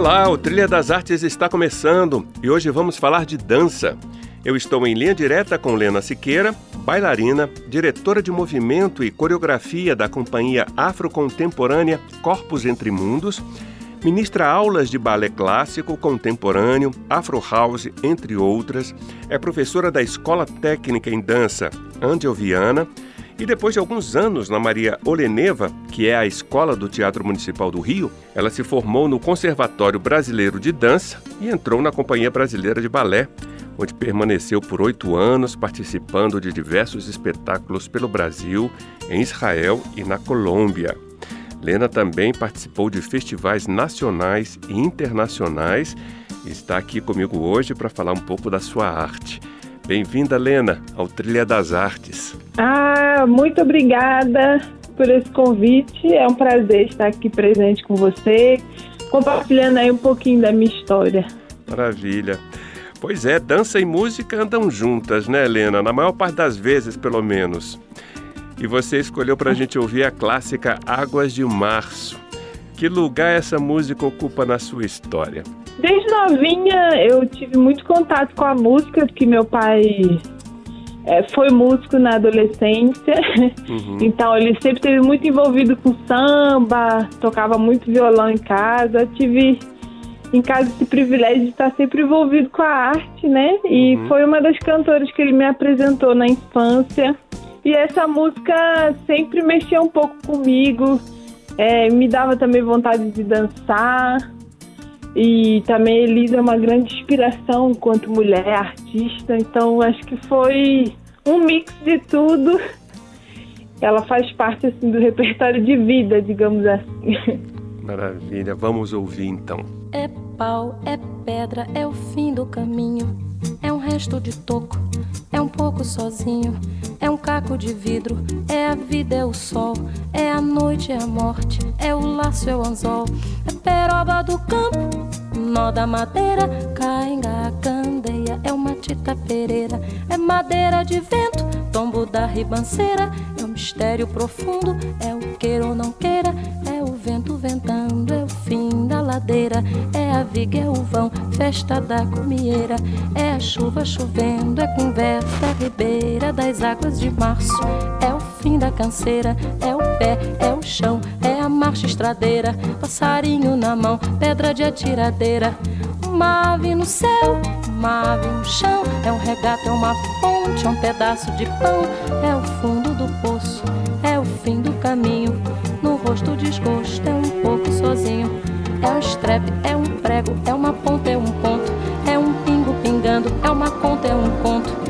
Olá, o Trilha das Artes está começando e hoje vamos falar de dança. Eu estou em linha direta com Lena Siqueira, bailarina, diretora de movimento e coreografia da companhia afrocontemporânea Corpos Entre Mundos, ministra aulas de balé clássico, contemporâneo, afro house, entre outras, é professora da Escola Técnica em Dança Angel Viana e depois de alguns anos na Maria Oleneva, que é a escola do Teatro Municipal do Rio, ela se formou no Conservatório Brasileiro de Dança e entrou na Companhia Brasileira de Balé, onde permaneceu por oito anos participando de diversos espetáculos pelo Brasil, em Israel e na Colômbia. Lena também participou de festivais nacionais e internacionais e está aqui comigo hoje para falar um pouco da sua arte. Bem-vinda, Lena, ao Trilha das Artes. Ah, muito obrigada por esse convite. É um prazer estar aqui presente com você, compartilhando aí um pouquinho da minha história. Maravilha. Pois é, dança e música andam juntas, né, Helena? Na maior parte das vezes, pelo menos. E você escolheu para a gente ouvir a clássica Águas de Março. Que lugar essa música ocupa na sua história? Desde novinha eu tive muito contato com a música, porque meu pai é, foi músico na adolescência, uhum. então ele sempre esteve muito envolvido com samba, tocava muito violão em casa. Tive em casa esse privilégio de estar sempre envolvido com a arte, né? E uhum. foi uma das cantoras que ele me apresentou na infância. E essa música sempre mexia um pouco comigo, é, me dava também vontade de dançar. E também Elisa é uma grande inspiração enquanto mulher artista, então acho que foi um mix de tudo. Ela faz parte assim do repertório de vida, digamos assim. Maravilha, vamos ouvir então. É pau, é pedra, é o fim do caminho. É um resto de toco, é um pouco sozinho. É um caco de vidro, é a vida, é o sol. É a noite, é a morte, é o laço, é o anzol. É peroba do campo, nó da madeira. Cainga, candeia, é uma tita pereira. É madeira de vento, tombo da ribanceira. É um mistério profundo, é o queira ou não queira. Vento ventando, é o fim da ladeira. É a viga, é o vão, festa da comieira. É a chuva chovendo, é conversa, é ribeira das águas de março. É o fim da canseira, é o pé, é o chão, é a marcha estradeira. Passarinho na mão, pedra de atiradeira. Uma ave no céu, uma ave no chão. É um regato, é uma fonte, é um pedaço de pão. É o fundo do poço, é o fim do caminho. No rosto desgosto, é um pouco sozinho. É um estrepe, é um prego, é uma ponta, é um ponto. É um pingo pingando, é uma conta, é um conto.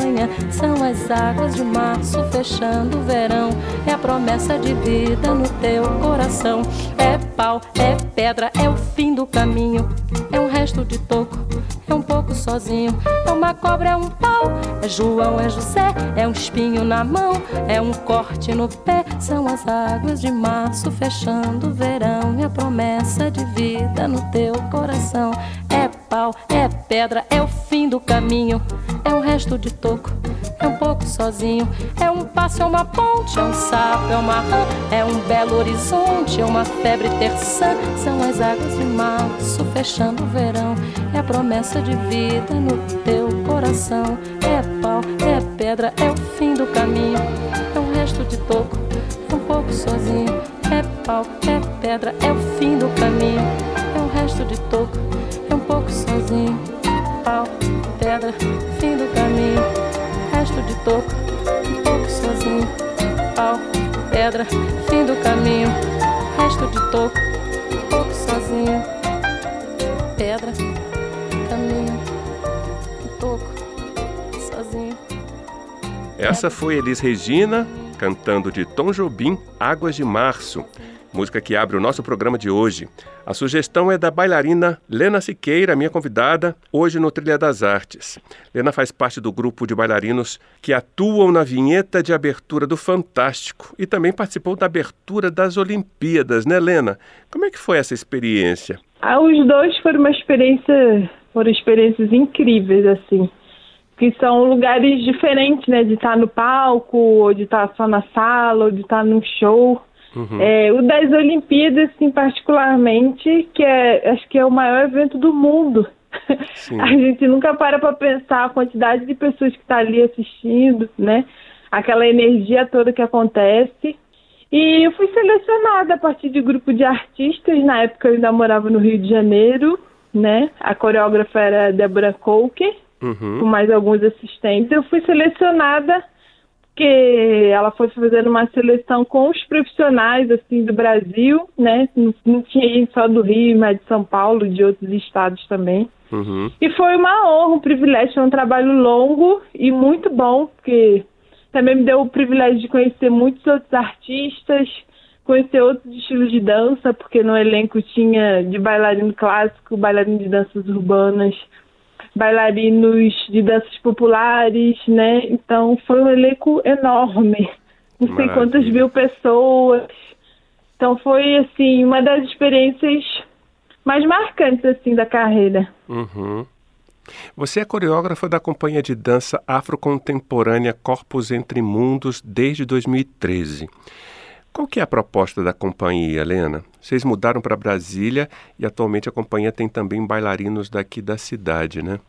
São as águas de março fechando o verão. É a promessa de vida no teu coração. É pau, é pedra, é o fim do caminho. É um resto de toco, é um pouco sozinho. É uma cobra, é um pau. É João, é José, é um espinho na mão. É um corte no pé. São as águas de março fechando o verão. É a promessa de vida no teu coração. É pau, é pedra, é o fim do caminho. É um resto de toco, é um pouco sozinho. É um passo, é uma ponte, é um sapo, é uma rã. É um belo horizonte, é uma febre São as águas de março fechando o verão. É a promessa de vida no teu coração. É pau, é pedra, é o fim do caminho. É um resto de toco, é um pouco sozinho. É pau, é pedra, é o fim do caminho. É um resto de toco, é um pouco sozinho. pedra, fim do caminho, resto de toco, um pouco sozinho. Pau, pedra, fim do caminho, resto de toco, um pouco sozinho. Pedra, caminho, toco, sozinho. Essa foi Elis Regina cantando de Tom Jobim, Águas de Março música que abre o nosso programa de hoje. A sugestão é da bailarina Lena Siqueira, minha convidada, hoje no Trilha das Artes. Lena faz parte do grupo de bailarinos que atuam na vinheta de abertura do Fantástico e também participou da abertura das Olimpíadas, né, Lena? Como é que foi essa experiência? Ah, os dois foram uma experiência, foram experiências incríveis, assim que são lugares diferentes, né? De estar no palco, ou de estar só na sala, ou de estar num show. Uhum. É, o das Olimpíadas, assim, particularmente, que é, acho que é o maior evento do mundo. A gente nunca para para pensar a quantidade de pessoas que está ali assistindo, né? Aquela energia toda que acontece. E eu fui selecionada a partir de grupo de artistas. Na época eu ainda morava no Rio de Janeiro, né? A coreógrafa era Deborah Coker, uhum. com mais alguns assistentes. Eu fui selecionada porque ela foi fazendo uma seleção com os profissionais assim do Brasil, né? Não, não tinha só do Rio, mas de São Paulo, de outros estados também. Uhum. E foi uma honra, um privilégio, foi um trabalho longo e muito bom, porque também me deu o privilégio de conhecer muitos outros artistas, conhecer outros estilos de dança, porque no elenco tinha de bailarino clássico, bailarino de danças urbanas, bailarinos de danças populares, né? Então foi um elenco enorme, não sei Maravilha. quantas mil pessoas. Então foi assim uma das experiências mais marcantes assim da carreira. Uhum. Você é coreógrafa da companhia de dança afrocontemporânea Corpos Entre Mundos desde 2013. Qual que é a proposta da companhia, Helena? Vocês mudaram para Brasília e atualmente a companhia tem também bailarinos daqui da cidade, né?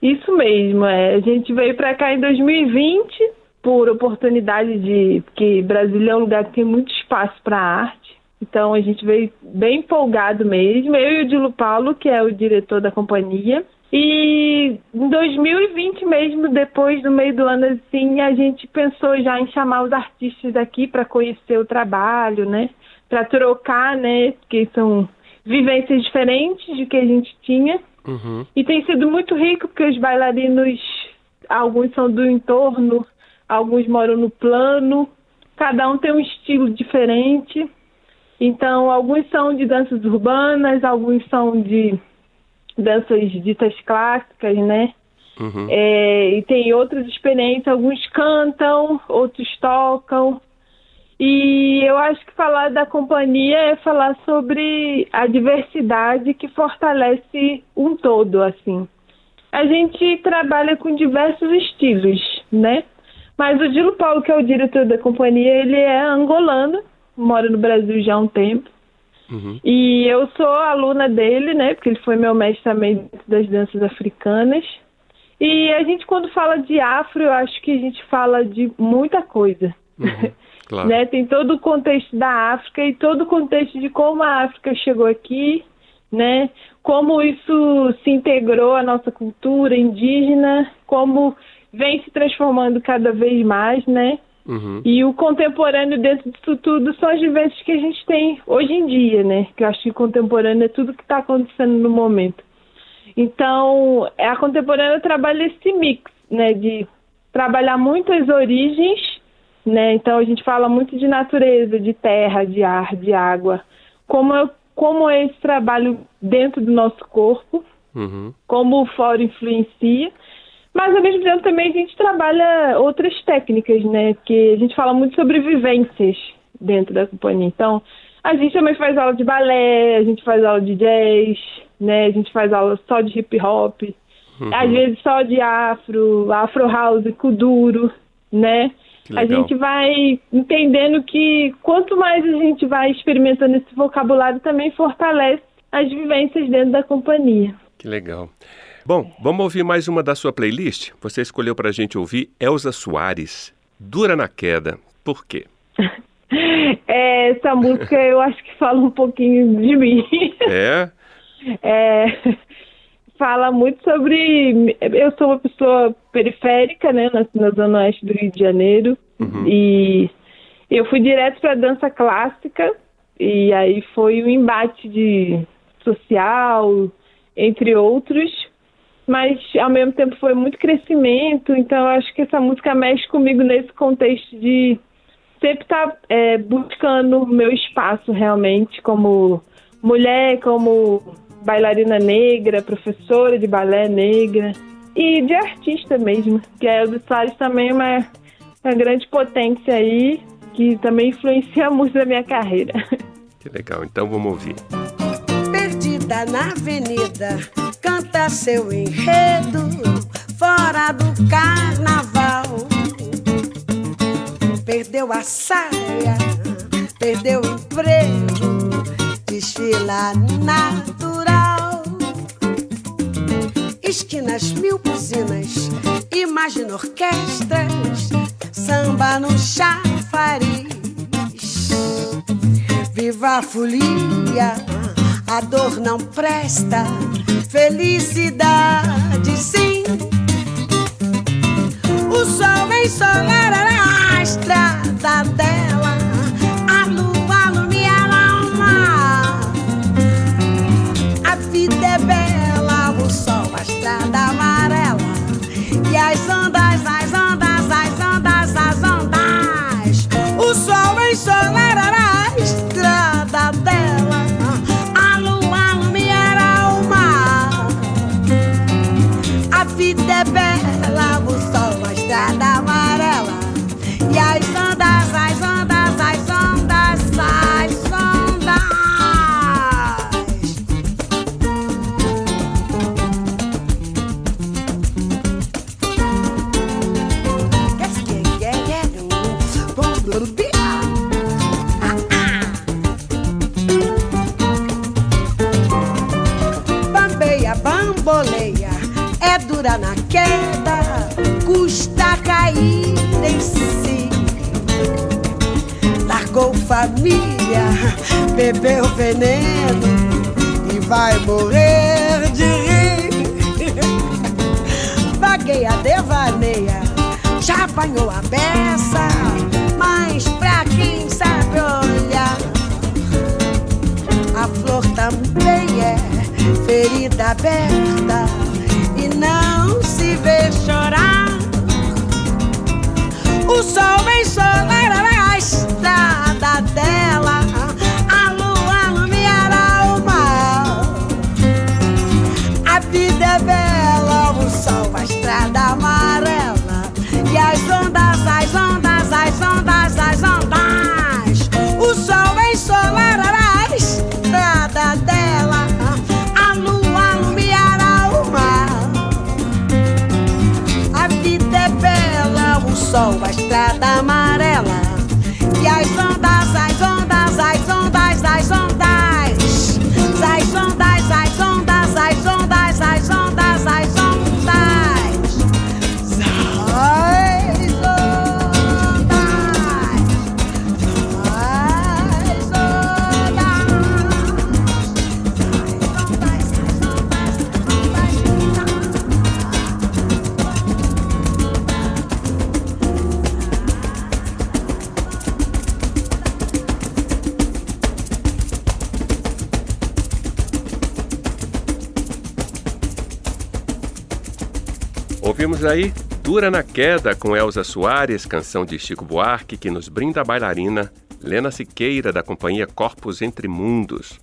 Isso mesmo, é. A gente veio para cá em 2020 por oportunidade de que Brasília é um lugar que tem muito espaço para arte. Então a gente veio bem empolgado mesmo. Eu e o Dilo Paulo, que é o diretor da companhia. E em 2020 mesmo, depois do meio do ano, assim, a gente pensou já em chamar os artistas daqui para conhecer o trabalho, né? Para trocar, né? Porque são vivências diferentes de que a gente tinha. Uhum. E tem sido muito rico porque os bailarinos, alguns são do entorno, alguns moram no plano, cada um tem um estilo diferente. Então, alguns são de danças urbanas, alguns são de danças ditas clássicas, né? Uhum. É, e tem outras experiências, alguns cantam, outros tocam. E eu acho que falar da companhia é falar sobre a diversidade que fortalece um todo, assim. A gente trabalha com diversos estilos, né? Mas o Dilo Paulo, que é o diretor da companhia, ele é angolano, mora no Brasil já há um tempo. Uhum. E eu sou aluna dele, né? Porque ele foi meu mestre também das danças africanas. E a gente, quando fala de afro, eu acho que a gente fala de muita coisa. Uhum. Claro. Né? Tem todo o contexto da África e todo o contexto de como a África chegou aqui, né? Como isso se integrou à nossa cultura indígena, como vem se transformando cada vez mais, né? Uhum. E o contemporâneo dentro disso tudo são as vivências que a gente tem hoje em dia, né? Que eu acho que contemporâneo é tudo que está acontecendo no momento. Então, a contemporânea trabalha esse mix, né? De trabalhar muito as origens, né? Então, a gente fala muito de natureza, de terra, de ar, de água. Como, é, como é esse trabalho dentro do nosso corpo, uhum. como o fora influencia mas ao mesmo tempo também a gente trabalha outras técnicas, né? Porque a gente fala muito sobre vivências dentro da companhia. Então, a gente também faz aula de balé, a gente faz aula de jazz, né? A gente faz aula só de hip hop, uhum. às vezes só de afro, afro house, kuduro, né? A gente vai entendendo que quanto mais a gente vai experimentando esse vocabulário, também fortalece as vivências dentro da companhia. Que legal. Bom, vamos ouvir mais uma da sua playlist. Você escolheu para a gente ouvir Elza Soares, Dura na Queda. Por quê? É, essa música eu acho que fala um pouquinho de mim. É? É. fala muito sobre. Eu sou uma pessoa periférica, né, na, na zona oeste do Rio de Janeiro, uhum. e eu fui direto para dança clássica, e aí foi um embate de social, entre outros, mas ao mesmo tempo foi muito crescimento, então eu acho que essa música mexe comigo nesse contexto de sempre estar tá, é, buscando o meu espaço realmente como mulher, como bailarina negra, professora de balé negra e de artista mesmo, que a Elza Soares também é uma, uma grande potência aí, que também influencia muito na minha carreira. Que legal, então vamos ouvir. Perdida na avenida, canta seu enredo, fora do carnaval. Perdeu a saia, perdeu o emprego, desfila natural. Esquinas, mil buzinas, imagina orquestras, samba no chafariz. Viva a folia, a dor não presta, felicidade sim. O sol ensolará a estrada dela, na queda, custa cair em si. Largou família, bebeu veneno e vai morrer de rir. Vagueia, devaneia, já apanhou a beça, mas pra quem sabe olhar, a flor também é ferida aberta não se vê chorar. O sol vem solar a estrada dela, a lua iluminará o mar. A vida é bela, o sol, a estrada amarela e as ondas, Ouvimos aí Dura na Queda com Elza Soares, canção de Chico Buarque, que nos brinda a bailarina Lena Siqueira, da companhia Corpos Entre Mundos.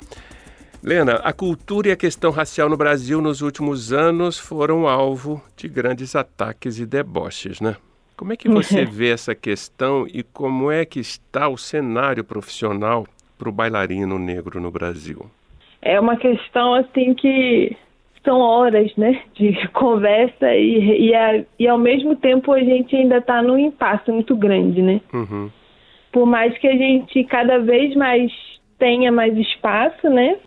Lena, a cultura e a questão racial no Brasil nos últimos anos foram alvo de grandes ataques e deboches, né? Como é que você vê essa questão e como é que está o cenário profissional para o bailarino negro no Brasil? É uma questão assim que são horas, né, de conversa e, e, a- e ao mesmo tempo a gente ainda está num impasse muito grande, né? Uhum. Por mais que a gente cada vez mais tenha mais espaço, né?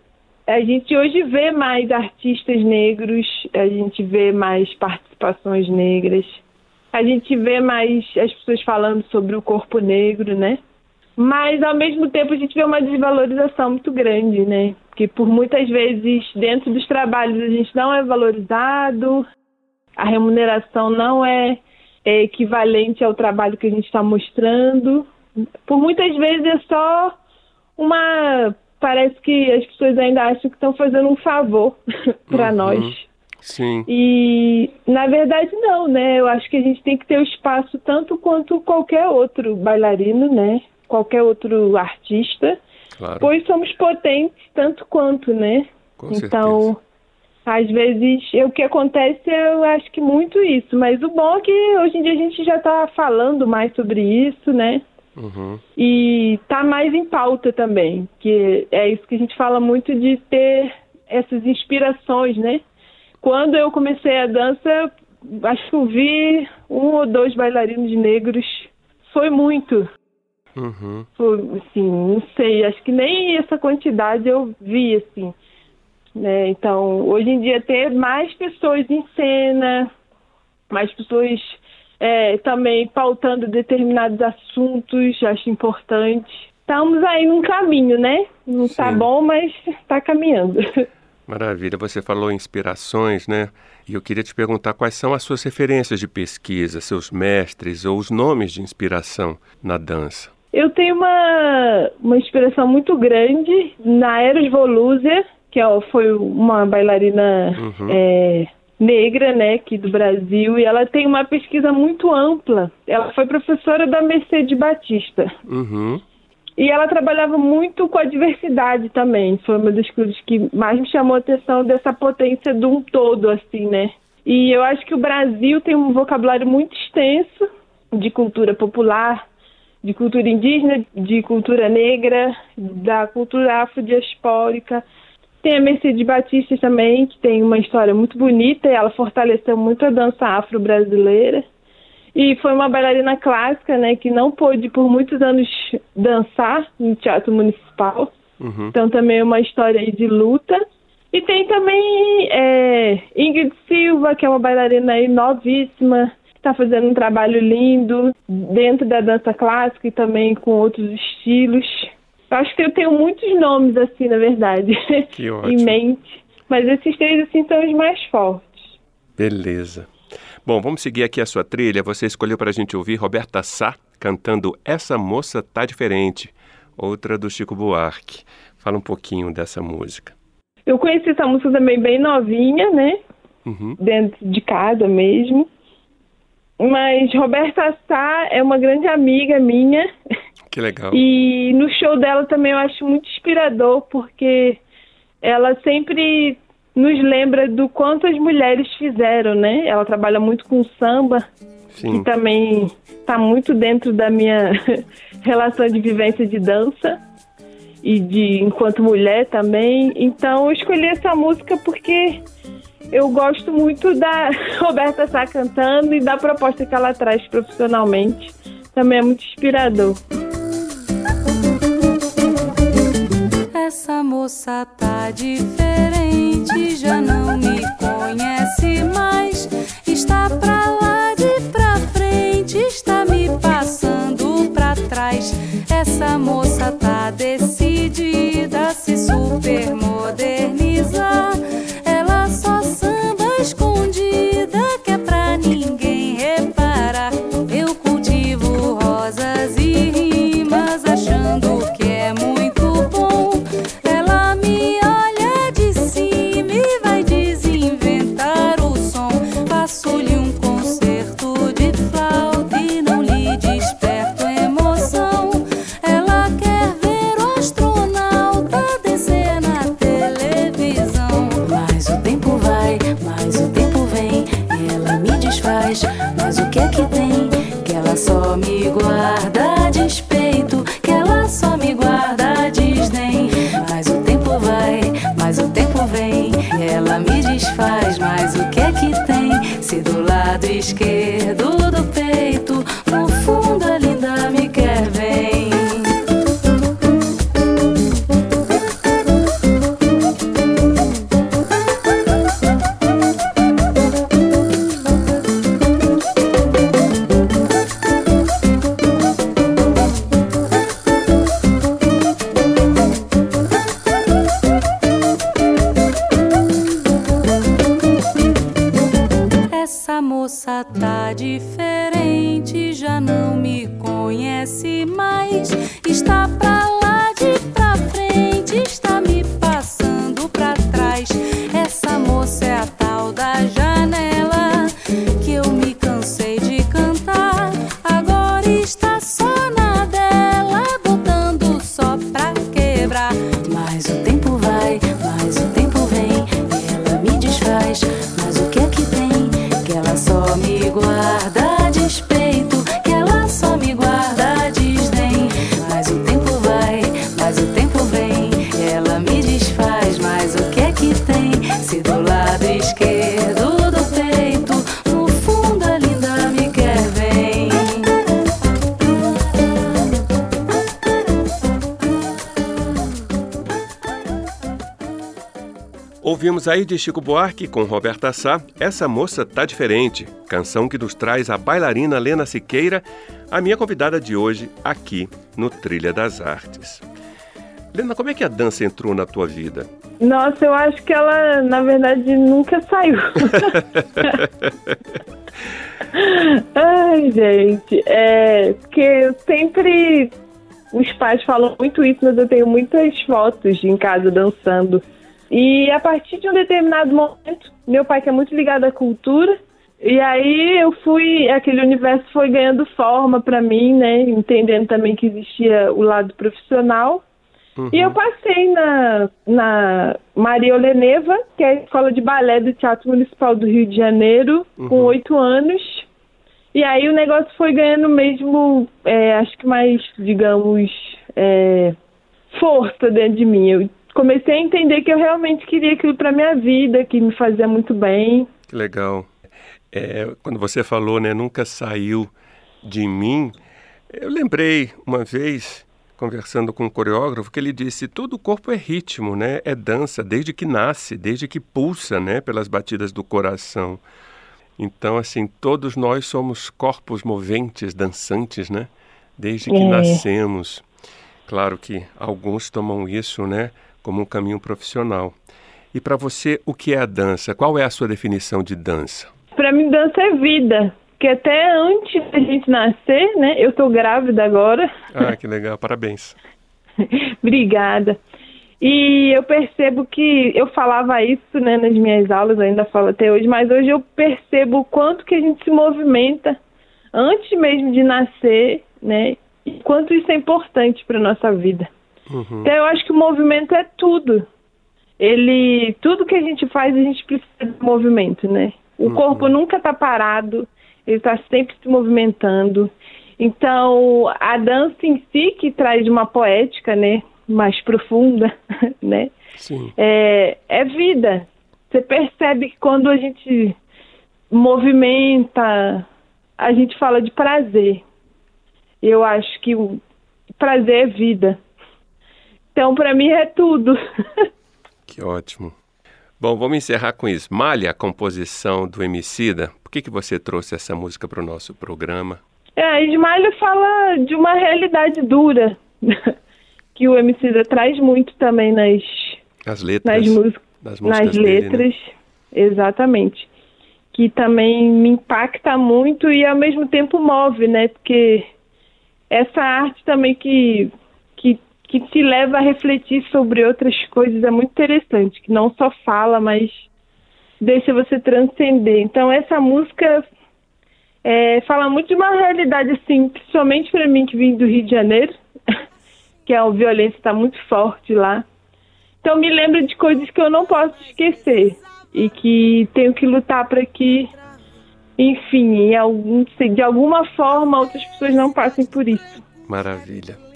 A gente hoje vê mais artistas negros, a gente vê mais participações negras, a gente vê mais as pessoas falando sobre o corpo negro, né? Mas ao mesmo tempo a gente vê uma desvalorização muito grande, né? Que por muitas vezes dentro dos trabalhos a gente não é valorizado, a remuneração não é, é equivalente ao trabalho que a gente está mostrando. Por muitas vezes é só uma. Parece que as pessoas ainda acham que estão fazendo um favor para uhum. nós. Sim. E na verdade não, né? Eu acho que a gente tem que ter o espaço tanto quanto qualquer outro bailarino, né? Qualquer outro artista. Claro. Pois somos potentes tanto quanto, né? Com então, certeza. às vezes, o que acontece, eu acho que muito isso. Mas o bom é que hoje em dia a gente já está falando mais sobre isso, né? Uhum. E tá mais em pauta também, que é isso que a gente fala muito de ter essas inspirações, né? Quando eu comecei a dança, acho que eu vi um ou dois bailarinos negros. Foi muito. Uhum. Assim, não sei, acho que nem essa quantidade eu vi, assim. Né? Então, hoje em dia, ter mais pessoas em cena, mais pessoas é, também pautando determinados assuntos, acho importante. Estamos aí num caminho, né? Não está bom, mas está caminhando. Maravilha, você falou inspirações, né? E eu queria te perguntar quais são as suas referências de pesquisa, seus mestres ou os nomes de inspiração na dança. Eu tenho uma, uma inspiração muito grande na Eros Volusia, que é, foi uma bailarina uhum. é, negra, né, aqui do Brasil, e ela tem uma pesquisa muito ampla. Ela foi professora da Mercedes Batista. Uhum. E ela trabalhava muito com a diversidade também. Foi uma das coisas que mais me chamou a atenção dessa potência de um todo, assim, né? E eu acho que o Brasil tem um vocabulário muito extenso de cultura popular, de cultura indígena, de cultura negra, da cultura afrodiaspórica. Tem a Mercedes Batista também, que tem uma história muito bonita e ela fortaleceu muito a dança afro-brasileira. E foi uma bailarina clássica, né, que não pôde por muitos anos dançar no Teatro Municipal. Uhum. Então também é uma história aí de luta. E tem também é, Ingrid Silva, que é uma bailarina aí novíssima, está fazendo um trabalho lindo dentro da dança clássica e também com outros estilos. Eu acho que eu tenho muitos nomes assim, na verdade, em mente. Mas esses três assim são os mais fortes. Beleza. Bom, vamos seguir aqui a sua trilha. Você escolheu para a gente ouvir Roberta Sá cantando Essa Moça Tá Diferente, outra do Chico Buarque. Fala um pouquinho dessa música. Eu conheci essa música também bem novinha, né? Uhum. Dentro de casa mesmo. Mas Roberta Sá é uma grande amiga minha. Que legal. E no show dela também eu acho muito inspirador, porque ela sempre nos lembra do quanto as mulheres fizeram, né? Ela trabalha muito com samba, Sim. que também está muito dentro da minha relação de vivência de dança e de enquanto mulher também. Então eu escolhi essa música porque eu gosto muito da Roberta Sá cantando e da proposta que ela traz profissionalmente. Também é muito inspirador. Essa moça tá diferente, já não me conhece mais. Está pra lá de pra frente, está me passando pra trás. Essa moça tá decidida se supermodernizar. Ouvimos aí de Chico Buarque com Roberta Sá, Essa Moça Tá Diferente, canção que nos traz a bailarina Lena Siqueira, a minha convidada de hoje aqui no Trilha das Artes. Lena, como é que a dança entrou na tua vida? Nossa, eu acho que ela, na verdade, nunca saiu. Ai, gente, é porque eu sempre. Os pais falam muito isso, mas eu tenho muitas fotos em casa dançando. E a partir de um determinado momento, meu pai que é muito ligado à cultura, e aí eu fui, aquele universo foi ganhando forma pra mim, né? Entendendo também que existia o lado profissional. E eu passei na, na Maria Oleneva, que é a escola de balé do Teatro Municipal do Rio de Janeiro, com oito anos. E aí o negócio foi ganhando mesmo, é, acho que mais, digamos, é, força dentro de mim. Eu comecei a entender que eu realmente queria aquilo pra minha vida, que me fazia muito bem. Que legal. É, quando você falou, né, nunca saiu de mim, eu lembrei uma vez, conversando com um coreógrafo, que ele disse: todo o corpo é ritmo, né? É dança, desde que nasce, desde que pulsa, né? Pelas batidas do coração. Então, assim, todos nós somos corpos moventes, dançantes, né? Desde que É. nascemos. Claro que alguns tomam isso, né, como um caminho profissional. E para você, o que é a dança? Qual é a sua definição de dança? Pra mim, dança é vida. Porque até antes da gente nascer, né? Eu tô grávida agora. Ah, que legal, parabéns. Obrigada. E eu percebo que eu falava isso, né, nas minhas aulas, ainda falo até hoje, mas hoje eu percebo o quanto que a gente se movimenta antes mesmo de nascer, né? E quanto isso é importante para nossa vida. Uhum. Então eu acho que o movimento é tudo. Ele, tudo que a gente faz, a gente precisa de movimento, né? O corpo nunca está parado, ele está sempre se movimentando. Então, a dança em si que traz uma poética, né, mais profunda, né? Sim. É, é vida. Você percebe que quando a gente movimenta, a gente fala de prazer. Eu acho que o prazer é vida. Então, para mim é tudo. Que ótimo. Bom, vamos encerrar com isso. Malha, a composição do Emicida. Por que, que você trouxe essa música para o nosso programa? É, a fala de uma realidade dura, que o Emicida traz muito também nas, As letras. nas, músicas, nas nas músicas dele, né? letras. Exatamente. Que também me impacta muito e ao mesmo tempo move, né? Porque essa arte também que, que, te leva a refletir sobre outras coisas é muito interessante, que não só fala, mas deixa você transcender. Então essa música é, fala muito de uma realidade assim, principalmente para mim que vim do Rio de Janeiro, que a violência está muito forte lá. Então me lembra de coisas que eu não posso esquecer e que tenho que lutar para que, enfim, algum- de alguma forma outras pessoas não passem por isso. Maravilha.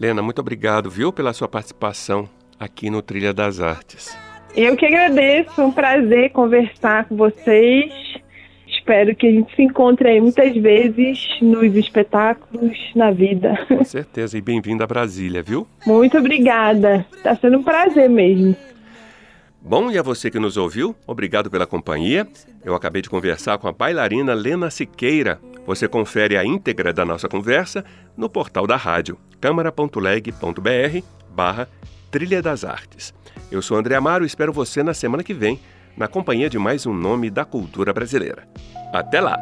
Lena, muito obrigado, viu, pela sua participação aqui no Trilha das Artes. Eu que agradeço, foi um prazer conversar com vocês. Espero que a gente se encontre aí muitas vezes nos espetáculos, na vida. Com certeza. E bem-vindo a Brasília, viu? Muito obrigada. Está sendo um prazer mesmo. Bom, e a você que nos ouviu, obrigado pela companhia. Eu acabei de conversar com a bailarina Lena Siqueira. Você confere a íntegra da nossa conversa no portal da rádio, câmara.leg.br barra Trilha das Artes. Eu sou André Amaro e espero você na semana que vem na companhia de mais um nome da cultura brasileira. Até lá!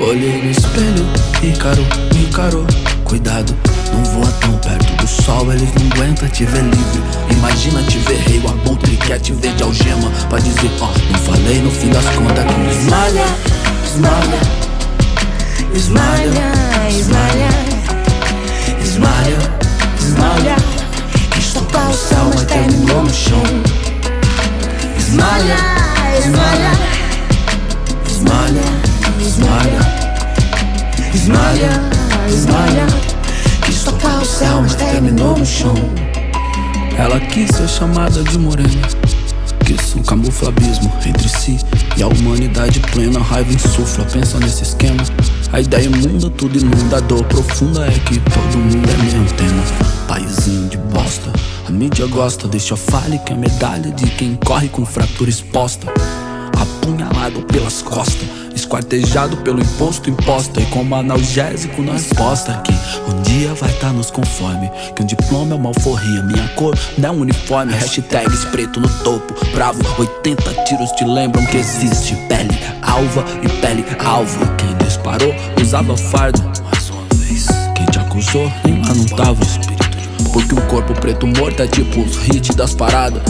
Olhei no espelho, me encarou. Cuidado, não voa tão perto do sol, eles não aguentam te ver livre. Imagina te ver rei, o abutre quer te ver de algema. Pra dizer, ó, oh, não falei no fim das contas que esmalha, esmalha, esmalha, esmalha, esmalha, esmalha. Quis tocar o céu, mas terminou no chão. Esmalha, esmalha, esmalha esmalha, esmalha, esmalha. Quis tocar o céu, mas terminou no chão. Ela quis ser chamada de morena. Quis um camuflabismo entre si e a humanidade plena. Raiva insufla, pensa nesse esquema. A ideia imunda, tudo inunda. A dor profunda é que todo mundo é mesmo tema. Paizinho de bosta. A mídia gosta, deixa fale que a medalha de quem corre com fratura exposta. Apunhalado pelas costas Esquartejado pelo imposto imposta E como analgésico na resposta Que um dia vai estar tá nos conforme Que um diploma é uma alforria Minha cor não é um uniforme Hashtags preto no topo Bravo, 80 tiros te lembram que existe Pele alva e pele alvo Quem disparou usava fardo Mais uma vez Quem te acusou nem lá não tava Porque um corpo preto morto é tipo os hits das paradas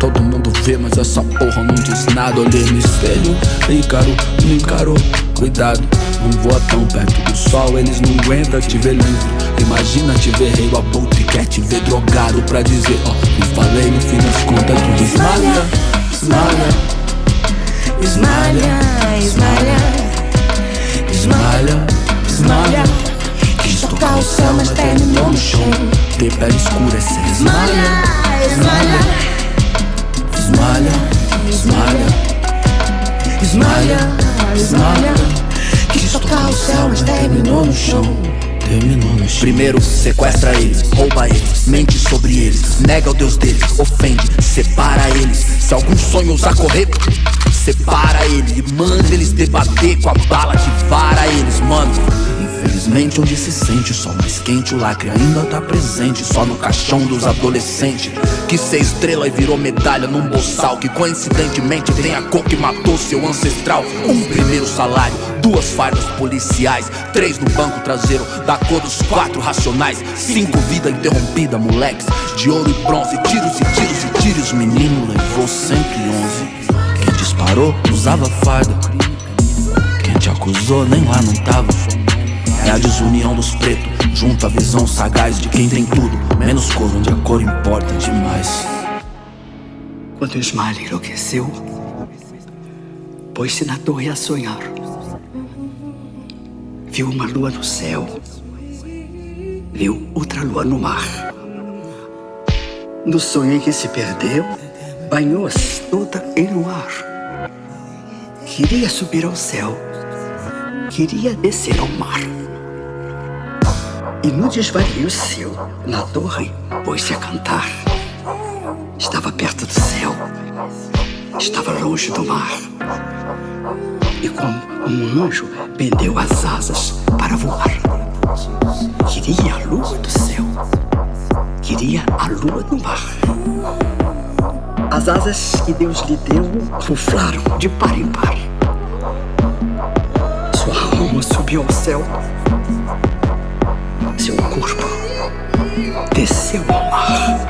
Todo mundo vê, mas essa porra não diz nada. Olhei no espelho, Ícaro me encarou. Cuidado, não voa tão perto do sol, eles não aguentam te ver livre. Imagina te ver rei, a e quer te ver drogado pra dizer, ó, oh, me falei no fim das contas tudo esmalha, esmalha, esmalha, esmalha, esmalha, esmalha. Quis tocar o céu, mas terminou no chão. Ter pele escura é ser esmalha, esmalha esmalha, esmalha, esmalha, esmalha. Quis tocar o céu, mas terminou no chão. Primeiro sequestra eles, rouba eles, mente sobre eles, nega o Deus deles, ofende, separa eles. Se algum sonho usar correr, separa ele manda eles debater com a bala que vara eles, mano. Onde se sente sol mais quente, o lacre ainda tá presente. Só no caixão dos adolescentes. Que ser estrela e virou medalha num boçal. Que coincidentemente tem a cor que matou seu ancestral. Um primeiro salário, duas fardas policiais. Três no banco traseiro, da cor dos quatro racionais. Cinco vida interrompida, moleques. De ouro e bronze, tiros e tiros e tiros. Menino levou 111. Quem disparou usava farda. Quem te acusou nem lá não tava. É a desunião dos pretos, junto à visão sagaz de quem tem tudo, menos cor onde a cor importa demais. Quando Ismael enlouqueceu, pôs-se na torre a sonhar. Viu uma lua no céu, viu outra lua no mar. No sonho em que se perdeu, banhou-se toda em luar. Queria subir ao céu, queria descer ao mar. E no desvario seu, na torre, pôs-se a cantar. Estava perto do céu, estava longe do mar. E como um anjo, pendeu as asas para voar. Queria a lua do céu, queria a lua do mar. As asas que Deus lhe deu ruflaram de par em par. Sua alma subiu ao céu seu corpo desceu ao mar.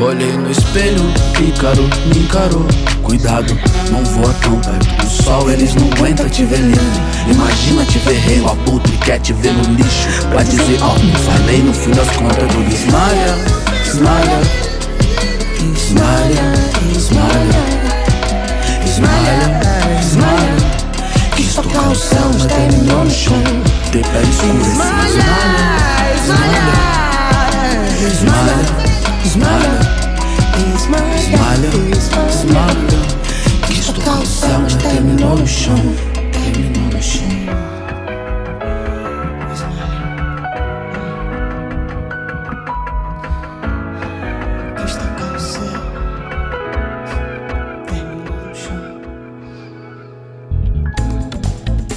Olhei no espelho, Ícaro me encarou. Cuidado, não voa tão perto do sol, eles não aguentam te ver livre. Imagina te ver rei, o abutre quer te ver no lixo. Pra dizer, ó, oh, falei no fim das contas do esmalha, esmalha, esmalha, esmalha, Quis tocar o céu, mas terminou no chão. Ter pele escura Esmalha, esmalha Esmalha, esmalha Esmalha, esmalha Quis tocar o céu, mas terminou no chão. Terminou no chão